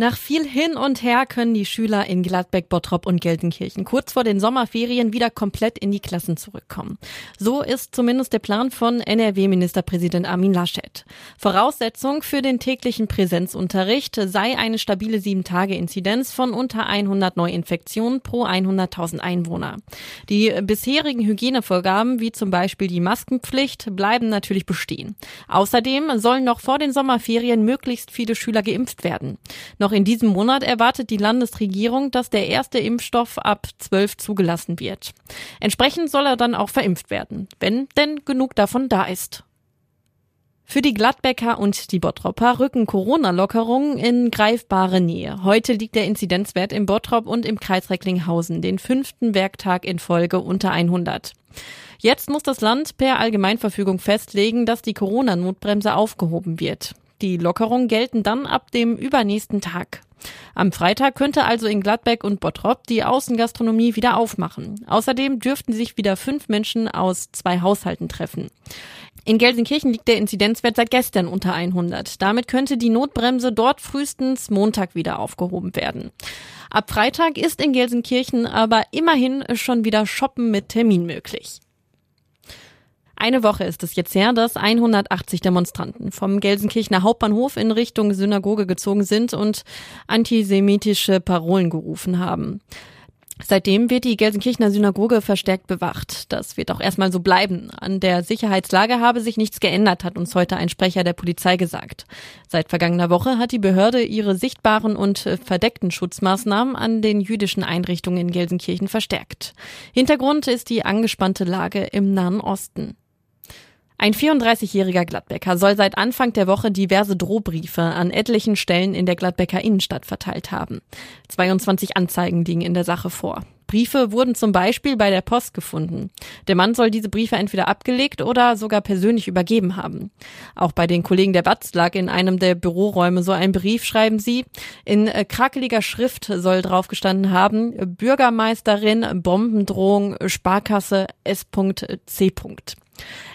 Nach viel hin und her können die Schüler in Gladbeck, Bottrop und Gelsenkirchen kurz vor den Sommerferien wieder komplett in die Klassen zurückkommen. So ist zumindest der Plan von NRW-Ministerpräsident Armin Laschet. Voraussetzung für den täglichen Präsenzunterricht sei eine stabile 7-Tage-Inzidenz von unter 100 Neuinfektionen pro 100.000 Einwohner. Die bisherigen Hygienevorgaben, wie zum Beispiel die Maskenpflicht, bleiben natürlich bestehen. Außerdem sollen noch vor den Sommerferien möglichst viele Schüler geimpft werden. Noch noch in diesem Monat erwartet die Landesregierung, dass der erste Impfstoff ab 12 zugelassen wird. Entsprechend soll er dann auch verimpft werden, wenn denn genug davon da ist. Für die Gladbecker und die Bottropper rücken Corona-Lockerungen in greifbare Nähe. Heute liegt der Inzidenzwert im Bottrop und im Kreis Recklinghausen den fünften Werktag in Folge unter 100. Jetzt muss das Land per Allgemeinverfügung festlegen, dass die Corona-Notbremse aufgehoben wird. Die Lockerungen gelten dann ab dem übernächsten Tag. Am Freitag könnte also in Gladbeck und Bottrop die Außengastronomie wieder aufmachen. Außerdem dürften sich wieder fünf Menschen aus zwei Haushalten treffen. In Gelsenkirchen liegt der Inzidenzwert seit gestern unter 100. Damit könnte die Notbremse dort frühestens Montag wieder aufgehoben werden. Ab Freitag ist in Gelsenkirchen aber immerhin schon wieder Shoppen mit Termin möglich. Eine Woche ist es jetzt her, dass 180 Demonstranten vom Gelsenkirchener Hauptbahnhof in Richtung Synagoge gezogen sind und antisemitische Parolen gerufen haben. Seitdem wird die Gelsenkirchener Synagoge verstärkt bewacht. Das wird auch erstmal so bleiben. An der Sicherheitslage habe sich nichts geändert, hat uns heute ein Sprecher der Polizei gesagt. Seit vergangener Woche hat die Behörde ihre sichtbaren und verdeckten Schutzmaßnahmen an den jüdischen Einrichtungen in Gelsenkirchen verstärkt. Hintergrund ist die angespannte Lage im Nahen Osten. Ein 34-jähriger Gladbecker soll seit Anfang der Woche diverse Drohbriefe an etlichen Stellen in der Gladbecker Innenstadt verteilt haben. 22 Anzeigen liegen in der Sache vor. Briefe wurden zum Beispiel bei der Post gefunden. Der Mann soll diese Briefe entweder abgelegt oder sogar persönlich übergeben haben. Auch bei den Kollegen der Batz lag in einem der Büroräume so ein Brief, schreiben sie. In äh, krakeliger Schrift soll draufgestanden haben, Bürgermeisterin, Bombendrohung, Sparkasse S.C.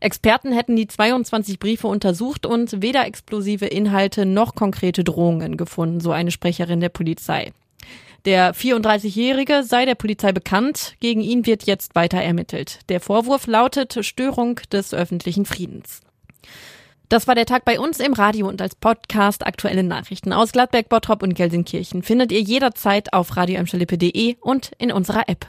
Experten hätten die 22 Briefe untersucht und weder explosive Inhalte noch konkrete Drohungen gefunden, so eine Sprecherin der Polizei. Der 34-Jährige sei der Polizei bekannt, gegen ihn wird jetzt weiter ermittelt. Der Vorwurf lautet Störung des öffentlichen Friedens. Das war der Tag bei uns im Radio und als Podcast aktuelle Nachrichten aus Gladberg, Bottrop und Gelsenkirchen findet ihr jederzeit auf radioemschalippe.de und in unserer App.